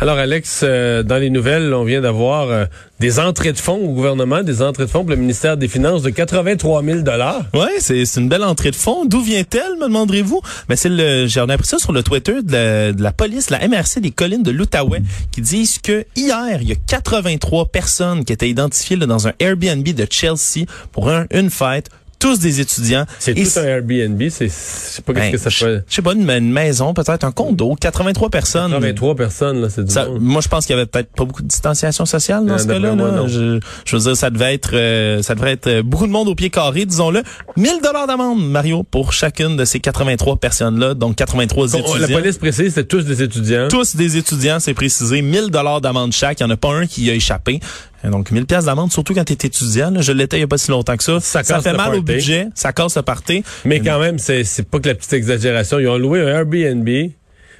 Alors Alex, euh, dans les nouvelles, on vient d'avoir euh, des entrées de fonds au gouvernement, des entrées de fonds pour le ministère des Finances de 83 000 dollars. Ouais, c'est une belle entrée de fonds. D'où vient-elle, me demanderez-vous? Mais c'est le, j'en ai appris ça sur le Twitter de la, police, la MRC des collines de l'Outaouais, qui disent que hier, il y a 83 personnes qui étaient identifiées dans un Airbnb de Chelsea pour un- une fête. Tous des étudiants. C'est tout un Airbnb, c'est, je sais pas qu'est-ce Ben, que ça fait. je sais pas, une, une maison, peut-être un condo, 83 personnes. 83 personnes, là, c'est du Ça- monde. moi, je pense qu'il y avait peut-être pas beaucoup de distanciation sociale dans Euh, ce cas-là. là. Je, je veux dire, ça devait être, euh, ça devrait être euh, beaucoup de monde au pied carré, disons-le. 1000 dollars d'amende, Mario, pour chacune de ces 83 personnes-là, donc 83 Bon, étudiants. la police précise, c'est tous des étudiants. Tous des étudiants, c'est précisé, 1000 dollars d'amende chaque. Il n'y en a pas un qui y a échappé. Donc 1000 pièces d'amende, surtout quand tu es étudiant. là. Je l'étais il n'y a pas si longtemps que ça. Ça casse fait mal au budget, ça casse le party. Mais quand même, c'est, pas que la petite exagération. Ils ont loué un Airbnb,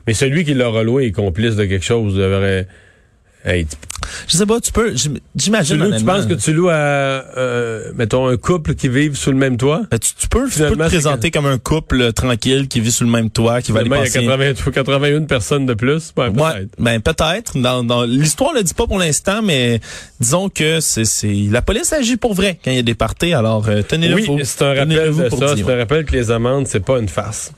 mais celui qui l'aura loué est complice de quelque chose. Il devrait- Hey, tu, Je sais pas, tu peux, tu j'imagine. tu penses que tu loues à, euh, mettons, un couple qui vivent sous le même toit? Ben, tu, tu peux, tu peux Finalement, te présenter comme un couple euh, tranquille qui vit sous le même toit, qui va aller Finalement, il y a passer 80 81 personnes de plus? Ouais, Ouais, peut-être. ben peut-être. Dans, dans l'histoire le dit pas pour l'instant, mais disons que c'est c'est la police agit pour vrai quand il y a des parties. Alors euh, tenez-le Oui, c'est un rappel de ça. C'est un rappel que les amendes, c'est pas une farce.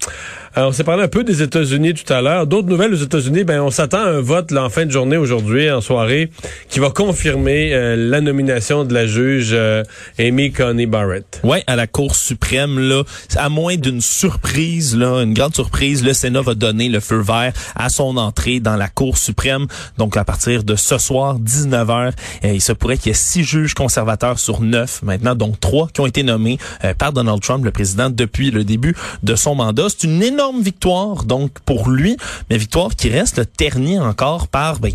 Alors, on s'est parlé un peu des États-Unis tout à l'heure. D'autres nouvelles aux États-Unis, ben on s'attend à un vote là, en fin de journée aujourd'hui, en soirée, qui va confirmer euh, la nomination de la juge euh, Amy Coney Barrett. Ouais, à la Cour suprême là, à moins d'une surprise là, une grande surprise, le Sénat va donner le feu vert à son entrée dans la Cour suprême. Donc à partir de ce soir 19h, euh, il se pourrait qu'il y ait six juges conservateurs sur neuf maintenant, donc trois qui ont été nommés euh, par Donald Trump, le président, depuis le début de son mandat. C'est une énorme victoire donc pour lui, mais victoire qui reste ternie encore par ben,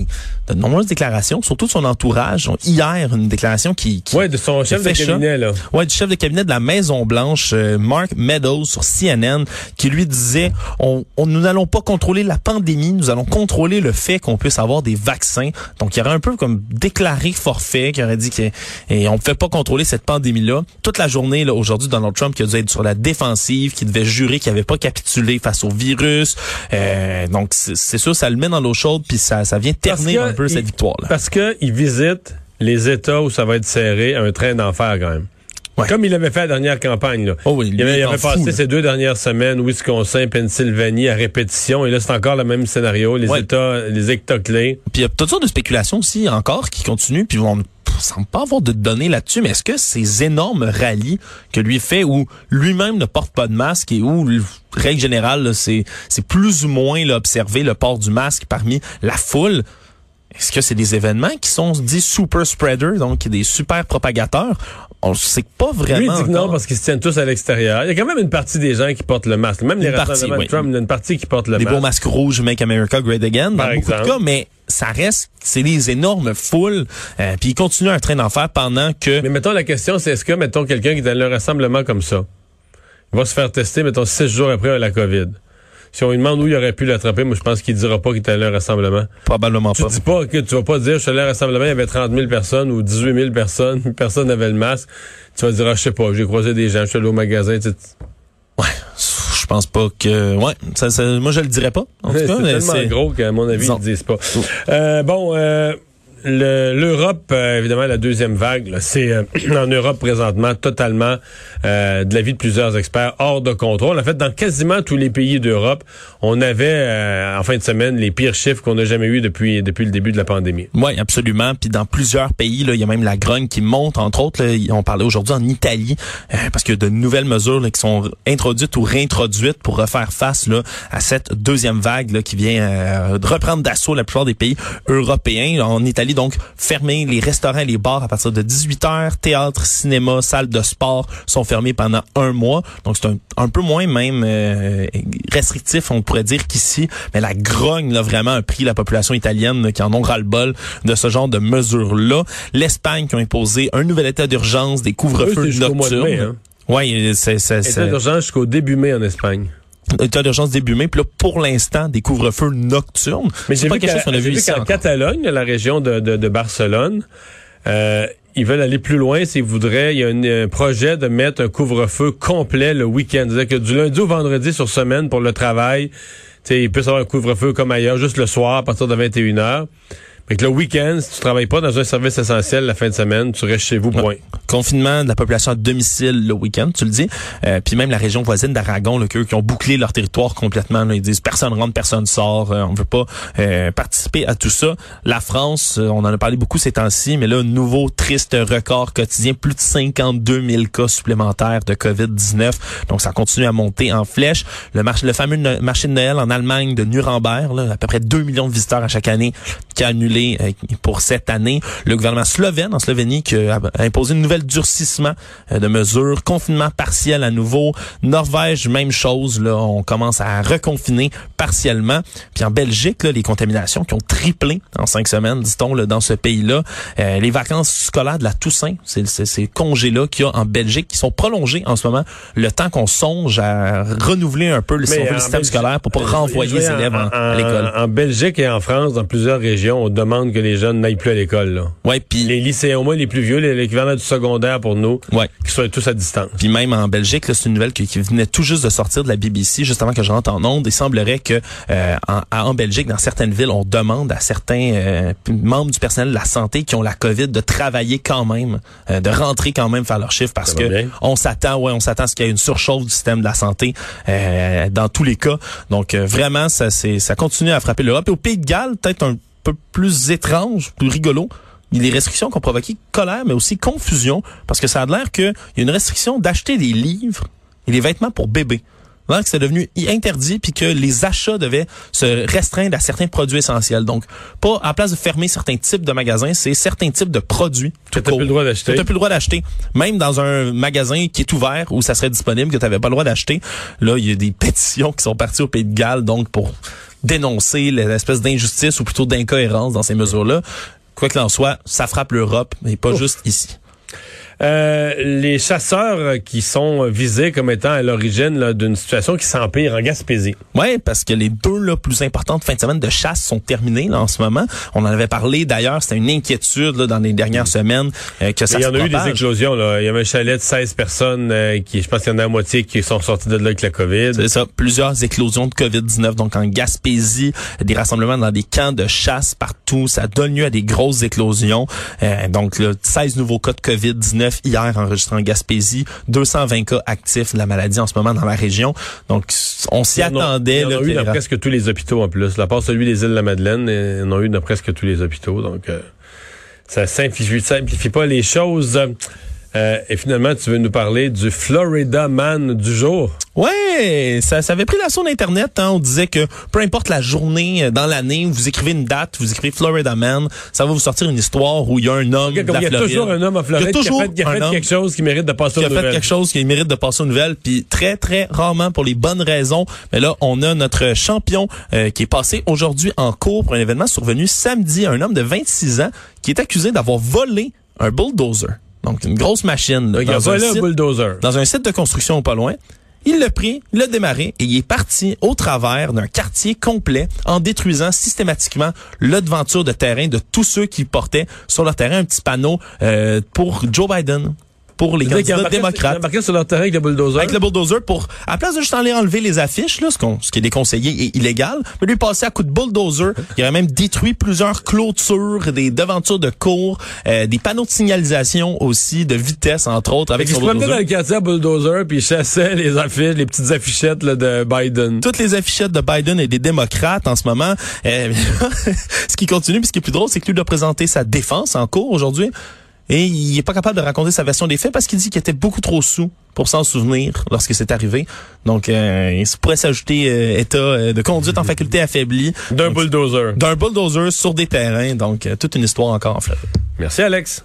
de nombreuses déclarations, surtout de son entourage. Donc, hier, une déclaration qui, qui Ouais, de son chef de cabinet, là. Ouais, du chef de cabinet de la Maison Blanche, euh, Mark Meadows sur CNN, qui lui disait on, on- nous n'allons pas contrôler la pandémie, nous allons contrôler le fait qu'on puisse avoir des vaccins. Donc il y aurait un peu comme déclaré forfait, qui aurait dit que et on ne pouvait pas contrôler cette pandémie-là. Toute la journée là aujourd'hui, Donald Trump qui a dû être sur la défensive, qui devait jurer qu'il n'avait pas capitulé face au virus. Euh, donc c'est sûr, ça le met dans l'eau chaude, puis ça, ça vient Parce ternir un peu il- cette victoire-là. Parce que il visite les États où ça va être serré, un train d'enfer quand même. Ouais. Comme il avait fait la dernière campagne, là. Oh oui, il avait, il passé ces deux dernières semaines, Wisconsin, Pennsylvanie, à répétition. Et là, c'est encore le même scénario. Les Ouais. États, les États clés. Puis il y a toutes sortes de spéculations aussi encore qui continuent, puis on semble pas avoir de données là-dessus, mais est-ce que ces énormes rallyes que lui fait où lui-même ne porte pas de masque et où, règle générale, c'est plus ou moins là, observé le port du masque parmi la foule, est-ce que c'est des événements qui sont dits super spreaders, donc des super propagateurs? On ne sait pas vraiment. Lui, il dit que non parce qu'ils se tiennent tous à l'extérieur. Il y a quand même une partie des gens qui portent le masque. Même les partie, rassemblements oui. de Trump, il y a une partie qui porte le des beaux masque. masques rouges Make America Great Again dans Par beaucoup exemple. de cas, mais ça reste, c'est des énormes foules. Euh, puis ils continuent un train d'enfer pendant que Mais mettons, la question, c'est est-ce que, mettons, quelqu'un qui est dans un rassemblement comme ça, va se faire tester, mettons, six jours après la COVID? Si on lui demande où il aurait pu l'attraper, moi, je pense qu'il dira pas qu'il était allé à un rassemblement. probablement Tu pas. dis pas que tu vas pas dire, je suis allé à un rassemblement, il y avait 30 000 personnes ou 18 000 personnes, personne n'avait le masque. Tu vas dire, ah, je sais pas, j'ai croisé des gens, je suis allé au magasin, tu Ouais, je pense pas que ouais, ça, ça- moi je le dirais pas. En tout c'est cas, mais tellement c'est gros qu'à mon avis, ils le disent pas. Euh, bon, euh, le- l'Europe, euh, évidemment, la deuxième vague, c'est euh, en Europe présentement totalement, euh, de l'avis de plusieurs experts, hors de contrôle. En fait, dans quasiment tous les pays d'Europe, on avait euh, en fin de semaine les pires chiffres qu'on n'a jamais eu depuis depuis le début de la pandémie. Oui, absolument. Puis dans plusieurs pays, il y a même la grogne qui monte. Entre autres, là, on parlait aujourd'hui en Italie, euh, parce qu'il y a de nouvelles mesures là, qui sont introduites ou réintroduites pour refaire face là, à cette deuxième vague là, qui vient euh, reprendre d'assaut la plupart des pays européens. En Italie, donc, fermer les restaurants et les bars à partir de 18 heures. Théâtre, cinéma, salles de sport sont fermés pendant un mois. Donc, c'est un, un peu moins même euh, restrictif, on pourrait dire qu'ici. Mais la grogne, là, vraiment, a pris la population italienne qui en ont ras-le-bol de ce genre de mesures-là. L'Espagne qui a imposé un nouvel état d'urgence, des Eux, couvre-feux nocturnes. Hein. Oui, c'est jusqu'au début mai en Espagne. État d'urgence début mai. Puis là, pour l'instant, des couvre-feux nocturnes. Mais c'est j'ai pas vu quelque chose qu'on a vu vu ici qu'en encore. Catalogne, la région de, de, de Barcelone, euh, ils veulent aller plus loin s'ils voudraient. Il y a une- un projet de mettre un couvre-feu complet le week-end. C'est-à-dire que du lundi au vendredi sur semaine pour le travail, tu sais, il peut y avoir un couvre-feu comme ailleurs, juste le soir à partir de 21 heures. Fait que le week-end, si tu travailles pas dans un service essentiel la fin de semaine, tu restes chez vous, point. confinement de la population à domicile le week-end, tu le dis. Euh, puis même la région voisine d'Aragon, là, qu'eux qui ont bouclé leur territoire complètement. là, ils disent personne rentre, personne sort. euh, on veut pas euh, participer à tout ça. La France, euh, on en a parlé beaucoup ces temps-ci, mais là, nouveau triste record quotidien, plus de 52 000 cas supplémentaires de COVID-19. Donc ça continue à monter en flèche. Le, marché, le fameux marché de Noël en Allemagne de Nuremberg, là, à peu près 2 millions de visiteurs à chaque année, qui a annulé euh, pour cette année. Le gouvernement slovène en Slovénie qui a imposé une nouvelle durcissement euh, de mesures, confinement partiel à nouveau. Norvège, même chose, là, on commence à reconfiner partiellement. Puis en Belgique, là, les contaminations qui ont triplé en cinq semaines, dit-on, là, dans ce pays-là. Euh, les vacances scolaires de la Toussaint, c'est ces congés-là qu'il y a en Belgique qui sont prolongés en ce moment, le temps qu'on songe à renouveler un peu le, si on veut, le en système Belgique- scolaire pour pas renvoyer les élèves en- en, à l'école. En Belgique et en France, dans plusieurs régions, on demande que les jeunes n'aillent plus à l'école. Ouais, puis Les lycéens, au moins les plus vieux, l'équivalent du secondaire pour nous, ouais. qui soient tous à distance. Puis même en Belgique, là, c'est une nouvelle qui, qui venait tout juste de sortir de la BBC, juste avant que je rentre en onde. Il semblerait que euh, en, Belgique, dans certaines villes, on demande à certains euh, membres du personnel de la santé qui ont la COVID de travailler quand même, euh, de rentrer quand même faire leur chiffre parce que bien. on s'attend, ouais, on s'attend à ce qu'il y ait une surchauffe du système de la santé euh, dans tous les cas. Donc euh, vraiment, ça, c'est, ça continue à frapper l'Europe. Et au Pays de Galles, peut-être un peu plus étrange, plus rigolo. Il y a des restrictions qui ont provoqué colère, mais aussi confusion, parce que ça a l'air qu'il y a une restriction d'acheter des livres et des vêtements pour bébés. Alors que c'est devenu interdit puis que les achats devaient se restreindre à certains produits essentiels. Donc, pas à la place de fermer certains types de magasins, c'est certains types de produits. Tu n'as plus le droit d'acheter. t'as plus le droit d'acheter. Même dans un magasin qui est ouvert où ça serait disponible, que tu n'avais pas le droit d'acheter. Là, il y a des pétitions qui sont parties au Pays de Galles, donc pour dénoncer l'espèce d'injustice ou plutôt d'incohérence dans ces mesures-là. Quoi qu'il en soit, ça frappe l'Europe, mais pas juste ici. Euh, les chasseurs qui sont visés comme étant à l'origine d'une situation qui s'empire en Gaspésie. Ouais, parce que les deux là, plus importantes fins de semaine de chasse sont terminées là, en ce moment. On en avait parlé d'ailleurs, c'était une inquiétude là, dans les dernières semaines euh, que ça Il y en a eu des éclosions. Là. Il y avait un chalet de 16 personnes euh, qui, je pense qu'il y en a la moitié qui sont sorties de là avec la COVID. C'est ça, plusieurs éclosions de COVID-19, donc en Gaspésie, des rassemblements dans des camps de chasse partout, ça donne lieu à des grosses éclosions. Euh, donc là, 16 nouveaux cas de COVID-19 hier enregistrés en Gaspésie, 220 cas actifs de la maladie en ce moment dans la région. Donc on s'y attendait. Il y en a eu dans presque tous les hôpitaux en plus. À part celui des îles de la Madeleine, il y en a eu dans presque tous les hôpitaux. Donc, euh, ça simplifie, simplifie pas les choses. Euh, et finalement, tu veux nous parler du Florida Man du jour? Ouais, ça, ça avait pris l'assaut d'Internet. Hein. On disait que peu importe la journée euh, dans l'année, vous écrivez une date, vous écrivez Florida Man, ça va vous sortir une histoire où il y a un homme Il y a, de la il y a Floride toujours un homme en Floride qui a fait, qui a fait quelque chose qui mérite de passer qui aux a fait nouvelles. quelque chose qui mérite de passer aux nouvelles, puis très, très rarement pour les bonnes raisons. Mais là, on a notre champion euh, qui est passé aujourd'hui en cours pour un événement survenu samedi, un homme de 26 ans qui est accusé d'avoir volé un bulldozer. Donc, une grosse machine. là, dans, un volé un site, bulldozer. dans un site de construction pas loin. Il l'a pris, il l'a démarré et il est parti au travers d'un quartier complet en détruisant systématiquement le devanture de terrain de tous ceux qui portaient sur leur terrain un petit panneau euh, pour Joe Biden. Pour les candidats embarqué- démocrates. embarqué sur leur terrain avec le bulldozer. Avec le bulldozer pour, à la place de juste aller enlever les affiches, là, ce, qu'on- ce qui est déconseillé et illégal, mais lui passer à coup de bulldozer. Il aurait même détruit plusieurs clôtures, des devantures de cours, euh, des panneaux de signalisation aussi, de vitesse, entre autres, avec Fait qu'il son se dans bulldozer. le quartier à bulldozer puis il chassait les affiches, les petites affichettes là, de Biden. toutes les affichettes de Biden et des démocrates en ce moment. Euh, ce qui continue, puis ce qui est plus drôle, c'est que lui doit présenter sa défense en cours aujourd'hui. Et il est pas capable de raconter sa version des faits parce qu'il dit qu'il était beaucoup trop sous pour s'en souvenir lorsque c'est arrivé. Donc, euh, il se pourrait s'ajouter euh, état euh, de conduite en faculté affaiblie. D'un bulldozer. D'un bulldozer sur des terrains. Donc, euh, toute une histoire encore en Floride. Merci Alex.